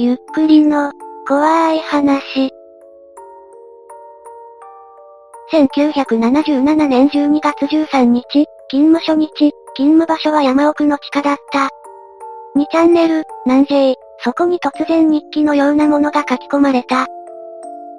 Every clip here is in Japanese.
ゆっくりの、怖い話。1977年12月13日、勤務初日、勤務場所は山奥の地下だった。2チャンネル、南 J、そこに突然日記のようなものが書き込まれた。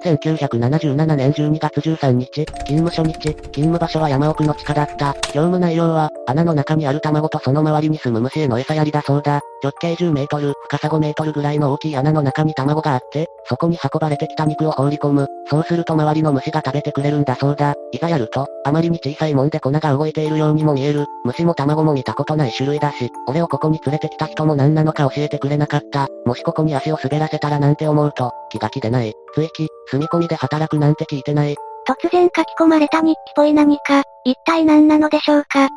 1977年12月13日、勤務初日、勤務場所は山奥の地下だった。業務内容は、穴の中にある卵とその周りに住む虫への餌やりだそうだ。直径10メートル、深さ5メートルぐらいの大きい穴の中に卵があって、そこに運ばれてきた肉を放り込む。そうすると周りの虫が食べてくれるんだそうだ。いざやると、あまりに小さいもんで粉が動いているようにも見える。虫も卵も見たことない種類だし、俺をここに連れてきた人も何なのか教えてくれなかった。もしここに足を滑らせたらなんて思うと、気が気でない。追記、住み込みで働くなんて聞いてない。突然書き込まれた日記っぽい何か、一体何なのでしょうか？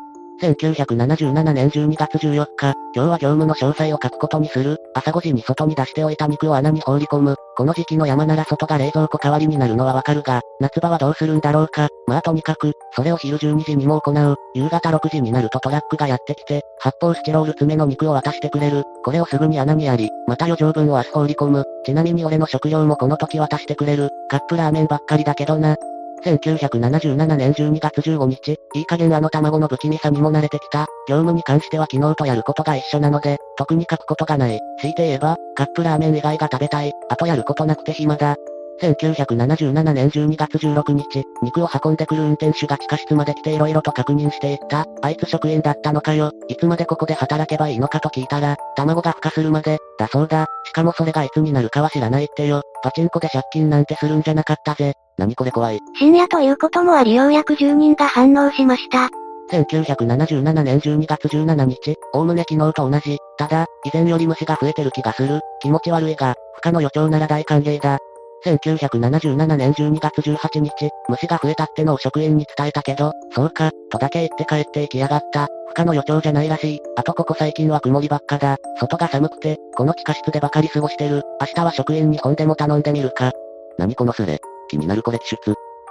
1977年12月14日、今日は業務の詳細を書くことにする。朝5時に外に出しておいた肉を穴に放り込む。この時期の山なら外が冷蔵庫代わりになるのはわかるが、夏場はどうするんだろうか。まあとにかく、それを昼12時にも行う。夕方6時になるとトラックがやってきて、発泡スチロール詰めの肉を渡してくれる。これをすぐに穴にやり、また余剰分を明日放り込む。ちなみに俺の食料もこの時渡してくれる。カップラーメンばっかりだけどな。1977年12月15日、いい加減あの卵の不気味さにも慣れてきた。業務に関しては昨日とやることが一緒なので、特に書くことがない。強いて言えば、カップラーメン以外が食べたい。あとやることなくて暇だ。1977年12月16日、肉を運んでくる運転手が地下室まで来て色々と確認していった。あいつ職員だったのかよ。いつまでここで働けばいいのかと聞いたら、卵が孵化するまで、だそうだ。しかもそれがいつになるかは知らないってよ。パチンコで借金なんてするんじゃなかったぜ。何これ怖い。深夜ということもありようやく住人が反応しました。1977年12月17日、おおむね昨日と同じ。ただ、以前より虫が増えてる気がする。気持ち悪いが、不可の予兆なら大歓迎だ。1977年12月18日、虫が増えたってのを職員に伝えたけど、そうか、とだけ言って帰って行きやがった。不可の予兆じゃないらしい。あとここ最近は曇りばっかだ。外が寒くて、この地下室でばかり過ごしてる。明日は職員に本でも頼んでみるか。何このスレ。気になるこれ出。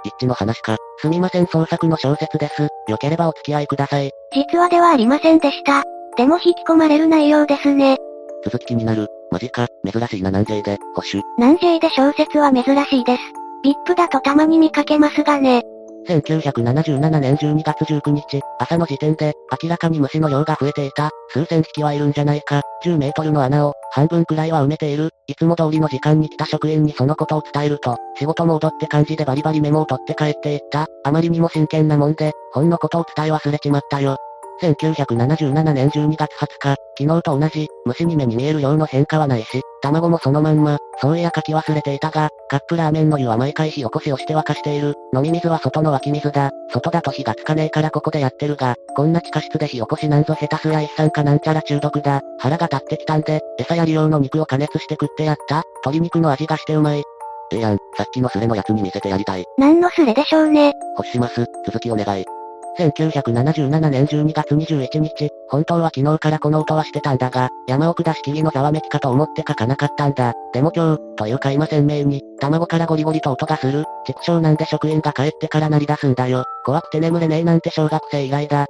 一致の話か。すみません創作の小説です。よければお付き合いください。実話ではありませんでした。でも引き込まれる内容ですね。続き気になる。マジか、珍しいな南 J で、保守。南 J で小説は珍しいです。VIP だとたまに見かけますがね。1977年12月19日、朝の時点で、明らかに虫の量が増えていた。数千匹はいるんじゃないか。10メートルの穴を、半分くらいは埋めている。いつも通りの時間に来た職員にそのことを伝えると、仕事も踊って感じでバリバリメモを取って帰っていった。あまりにも真剣なもんで、ほんのことを伝え忘れちまったよ。1977年12月20日、昨日と同じ、虫に目に見える量の変化はないし、卵もそのまんま、そういや書き忘れていたが、カップラーメンの湯は毎回火起こしをして沸かしている。飲み水は外の湧き水だ。外だと火がつかねえからここでやってるが、こんな地下室で火起こしなんぞ下手すや一酸化なんちゃら中毒だ。腹が立ってきたんで、餌やり用の肉を加熱して食ってやった。鶏肉の味がしてうまい。ええやん、さっきのスレのやつに見せてやりたい。何のスレでしょうね。欲します。続きお願い。1977年12月21日、本当は昨日からこの音はしてたんだが、山奥だし切りのざわめきかと思って書かなかったんだ。でも今日、というか今鮮明に、卵からゴリゴリと音がする。畜生なんで職員が帰ってから鳴り出すんだよ。怖くて眠れねえなんて小学生以来だ。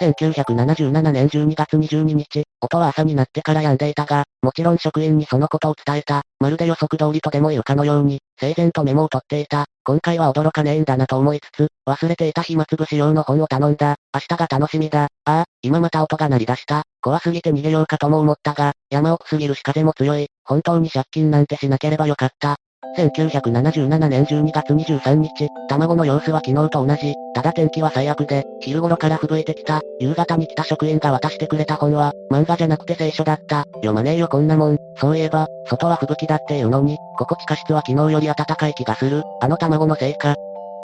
1977年12月22日、音は朝になってから止んでいたが、もちろん職員にそのことを伝えた。まるで予測通りとでも言うかのように、整然とメモを取っていた。今回は驚かねえんだなと思いつつ、忘れていた暇つぶし用の本を頼んだ。明日が楽しみだ。ああ、今また音が鳴り出した。怖すぎて逃げようかとも思ったが、山奥すぎるし風も強い。本当に借金なんてしなければよかった。1977年12月23日、卵の様子は昨日と同じ。ただ天気は最悪で、昼頃から吹雪いてきた。夕方に来た職員が渡してくれた本は、漫画じゃなくて聖書だった。読まねえよこんなもん。そういえば、外は吹雪だっていうのに、ここ地下室は昨日より暖かい気がする。あの卵のせいか。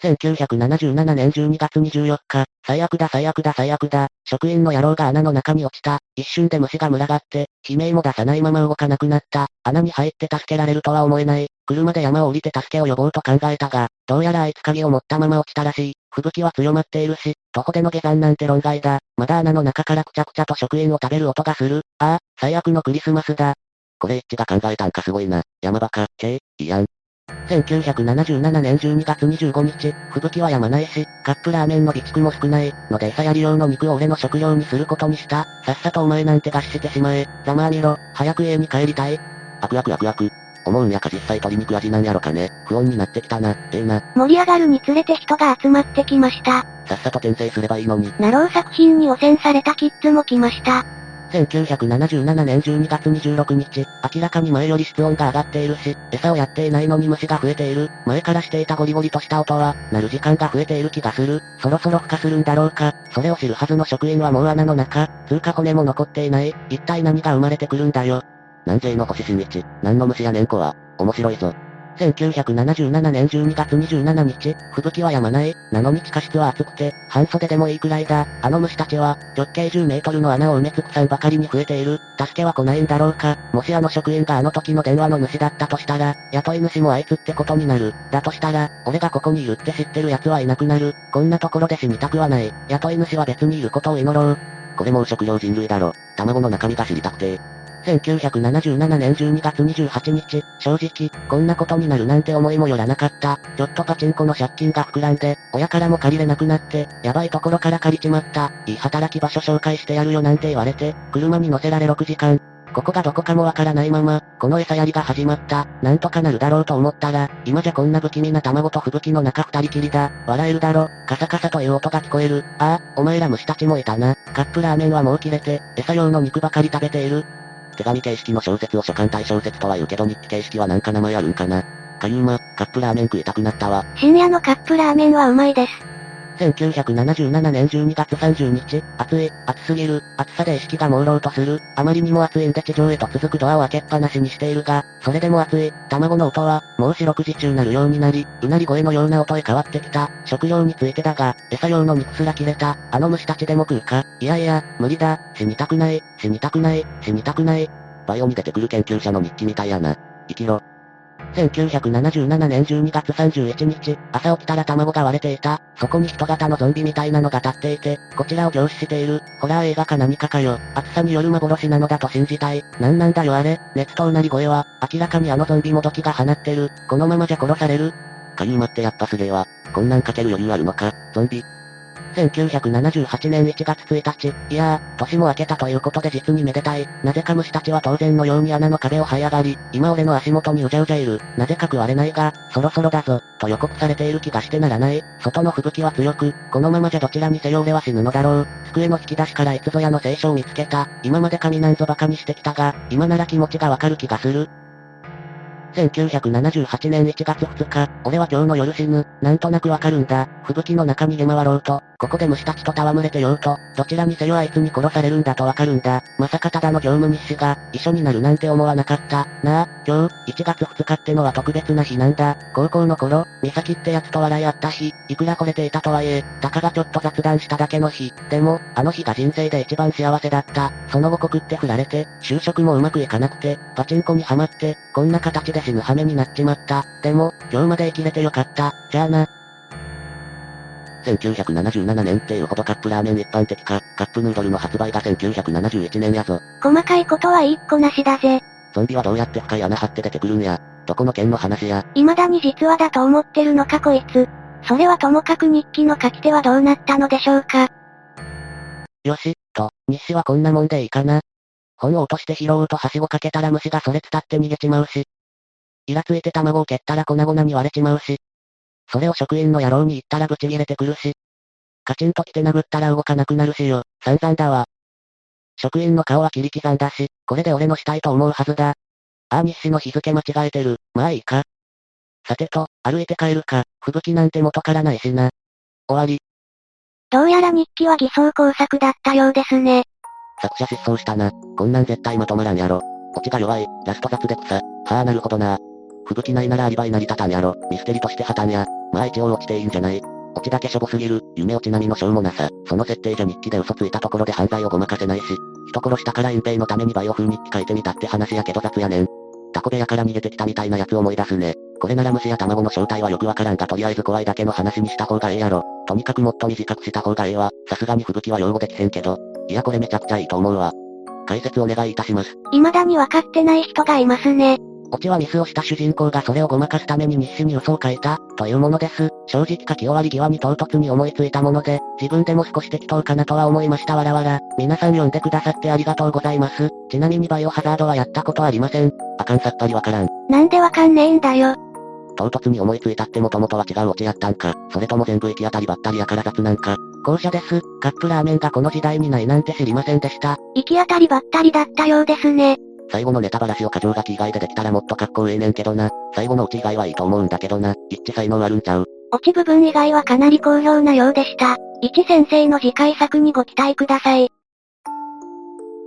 1977年12月24日、最悪だ最悪だ最悪だ、職員の野郎が穴の中に落ちた。一瞬で虫が群がって、悲鳴も出さないまま動かなくなった。穴に入って助けられるとは思えない。車で山を降りて助けを呼ぼうと考えたが、どうやらあいつ鍵を持ったまま落ちたらしい。吹雪は強まっているし、徒歩での下山なんて論外だ。まだ穴の中からくちゃくちゃと職員を食べる音がする。ああ、最悪のクリスマスだ。これ一致が考えたんかすごいな。山バカ、けいいやん。1977年12月25日、吹雪は止まないし、カップラーメンの備蓄も少ない、ので餌やり用の肉を俺の食料にすることにした。さっさとお前なんて餓死してしまえ。ざまあみろ、早く家に帰りたい。悪悪悪悪。思うんやか実際鶏肉味なんやろかね。不穏になってきたな。ええな。盛り上がるにつれて人が集まってきました。さっさと転生すればいいのに。ナロー作品に汚染されたキッズも来ました。1977年12月26日、明らかに前より室温が上がっているし、餌をやっていないのに虫が増えている。前からしていたゴリゴリとした音は、鳴る時間が増えている気がする。そろそろ孵化するんだろうか。それを知るはずの職員はもう穴の中。通過骨も残っていない。一体何が生まれてくるんだよ。南西の星新日、何の虫やねんこは、面白いぞ。1977年12月27日、吹雪は止まない。なのに地下室は暑くて、半袖でもいいくらいだ。あの虫たちは、直径10メートルの穴を埋め尽くさんばかりに増えている。助けは来ないんだろうか。もしあの職員があの時の電話の主だったとしたら、雇い主もあいつってことになる。だとしたら、俺がここにいるって知ってる奴はいなくなる。こんなところで死にたくはない。雇い主は別にいることを祈ろう。これもう食料人類だろ。卵の中身が知りたくて。1977年12月28日、正直、こんなことになるなんて思いもよらなかった。ちょっとパチンコの借金が膨らんで、親からも借りれなくなって、やばいところから借りちまった。いい働き場所紹介してやるよなんて言われて、車に乗せられ6時間。ここがどこかもわからないまま、この餌やりが始まった。なんとかなるだろうと思ったら、今じゃこんな不気味な卵と吹雪の中二人きりだ。笑えるだろ。カサカサという音が聞こえる。ああ、お前ら虫たちもいたな。カップラーメンはもう切れて、餌用の肉ばかり食べている。手紙形式の小説を書簡体小説とは言うけど日記形式はなんか名前あるんかな。かゆうま、カップラーメン食いたくなったわ。深夜のカップラーメンはうまいです。1977年12月30日、暑い、暑すぎる、暑さで意識が朦朧とする、あまりにも暑いんで地上へと続くドアを開けっぱなしにしているが、それでも暑い、卵の音は、もう四六時中なるようになり、うなり声のような音へ変わってきた、食料についてだが、餌用の肉すら切れた、あの虫たちでも食うか、いやいや、無理だ、死にたくない、死にたくない、死にたくない。バイオに出てくる研究者の日記みたいやな。生きろ。1977年12月31日、朝起きたら卵が割れていた。そこに人型のゾンビみたいなのが立っていて、こちらを凝視している。ホラー映画か何かかよ。暑さによる幻なのだと信じたい。なんなんだよあれ。熱とうなり声は、明らかにあのゾンビもどきが放ってる。このままじゃ殺される。かゆうまってやっぱすげえわ。こんなんかける余裕あるのか、ゾンビ。1978年1月1日、いやー、年も明けたということで実にめでたい。なぜか虫たちは当然のように穴の壁を這い上がり、今俺の足元にうじゃうじゃいる。なぜか食われないが、そろそろだぞ、と予告されている気がしてならない。外の吹雪は強く、このままじゃどちらにせよ俺は死ぬのだろう。机の引き出しからいつぞやの聖書を見つけた。今まで神なんぞバカにしてきたが、今なら気持ちがわかる気がする。1978年1月2日、俺は今日の夜死ぬ。なんとなくわかるんだ。吹雪の中逃げ回ろうと、ここで虫たちと戯れてようと、どちらにせよあいつに殺されるんだとわかるんだ。まさかただの業務日誌が、一緒になるなんて思わなかった。なあ、今日、1月2日ってのは特別な日なんだ。高校の頃、美咲ってやつと笑い合った日、いくら惚れていたとはいえ、たかがちょっと雑談しただけの日。でも、あの日が人生で一番幸せだった。その後告って振られて、就職もうまくいかなくて、パチンコにはまって、こんな形で死ぬ羽目になっちまった。でも、今日まで生きれてよかった。じゃあな。1977年っていうほどカップラーメン一般的か、カップヌードルの発売が1971年やぞ。細かいことはいいっこなしだぜ。ゾンビはどうやって深い穴張って出てくるんや。どこの県の話や。未だに実話だと思ってるのかこいつ。それはともかく日記の書き手はどうなったのでしょうか。よし、と、日誌はこんなもんでいいかな。本を落として拾おうとはしごかけたら虫がそれ伝って逃げちまうし。イラついて卵を蹴ったら粉々に割れちまうし。それを職員の野郎に言ったらブチ切れてくるし。カチンと来て殴ったら動かなくなるしよ。散々だわ。職員の顔は切り刻んだし、これで俺のしたいと思うはずだ。ああ日誌の日付間違えてる。まあいいか。さてと、歩いて帰るか、吹雪なんて元からないしな。終わり。どうやら日記は偽装工作だったようですね。作者失踪したな。こんなん絶対まとまらんやろ。オチが弱い、ラスト雑で草。はあなるほどな。吹雪ないならアリバイ成り立たんやろ。ミステリとして破綻や。まあ一応落ちていいんじゃないオチだけしょぼすぎる。夢落ち並みのしょうもなさ。その設定じゃ日記で嘘ついたところで犯罪をごまかせないし。人殺したから隠蔽のためにバイオ風日記書いてみたって話やけど雑やねん。タコ部屋から逃げてきたみたいなやつ思い出すね。これなら虫や卵の正体はよくわからんがとりあえず怖いだけの話にした方がええやろ。とにかくもっと短くした方がええわ。さすがに吹雪は擁護できへんけど。いやこれめちゃくちゃいいと思うわ。解説お願いいたします。未だに分かってない人がいますね。オチはミスをした主人公がそれをごまかすために日誌に嘘を書いた、というものです。正直書き終わり際に唐突に思いついたもので、自分でも少し適当かなとは思いましたわらわら。皆さん読んでくださってありがとうございます。ちなみにバイオハザードはやったことありません。あかんさっぱりわからん。なんでわかんねえんだよ。唐突に思いついたってもともとは違うオチやったんか、それとも全部行き当たりばったりやから雑なんか。後者です。カップラーメンがこの時代にないなんて知りませんでした。行き当たりばったりだったようですね。最後のネタバラシを過剰書き以外でできたらもっとかっこいいねんけどな。最後のオチ以外はいいと思うんだけどな。一致才能あるんちゃう？落ち部分以外はかなり好評なようでした。一先生の次回作にご期待ください。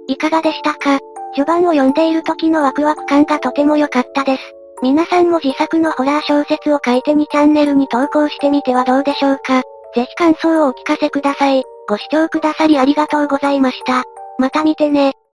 いかがでしたか？序盤を読んでいる時のワクワク感がとても良かったです。皆さんも自作のホラー小説を書いて2チャンネルに投稿してみてはどうでしょうか？ぜひ感想をお聞かせください。ご視聴くださりありがとうございました。また見てね。